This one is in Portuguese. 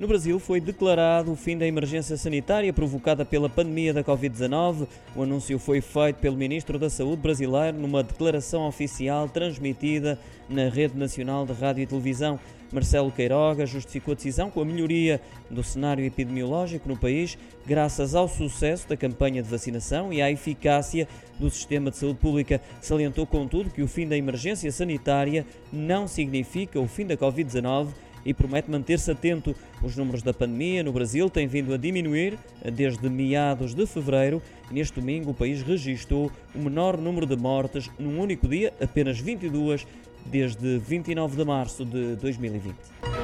No Brasil foi declarado o fim da emergência sanitária provocada pela pandemia da Covid-19. O anúncio foi feito pelo Ministro da Saúde brasileiro numa declaração oficial transmitida na Rede Nacional de Rádio e Televisão. Marcelo Queiroga justificou a decisão com a melhoria do cenário epidemiológico no país, graças ao sucesso da campanha de vacinação e à eficácia do sistema de saúde pública. Salientou, contudo, que o fim da emergência sanitária não significa o fim da Covid-19 e promete manter-se atento. Os números da pandemia no Brasil têm vindo a diminuir desde meados de fevereiro. Neste domingo, o país registrou o menor número de mortes num único dia, apenas 22, desde 29 de março de 2020.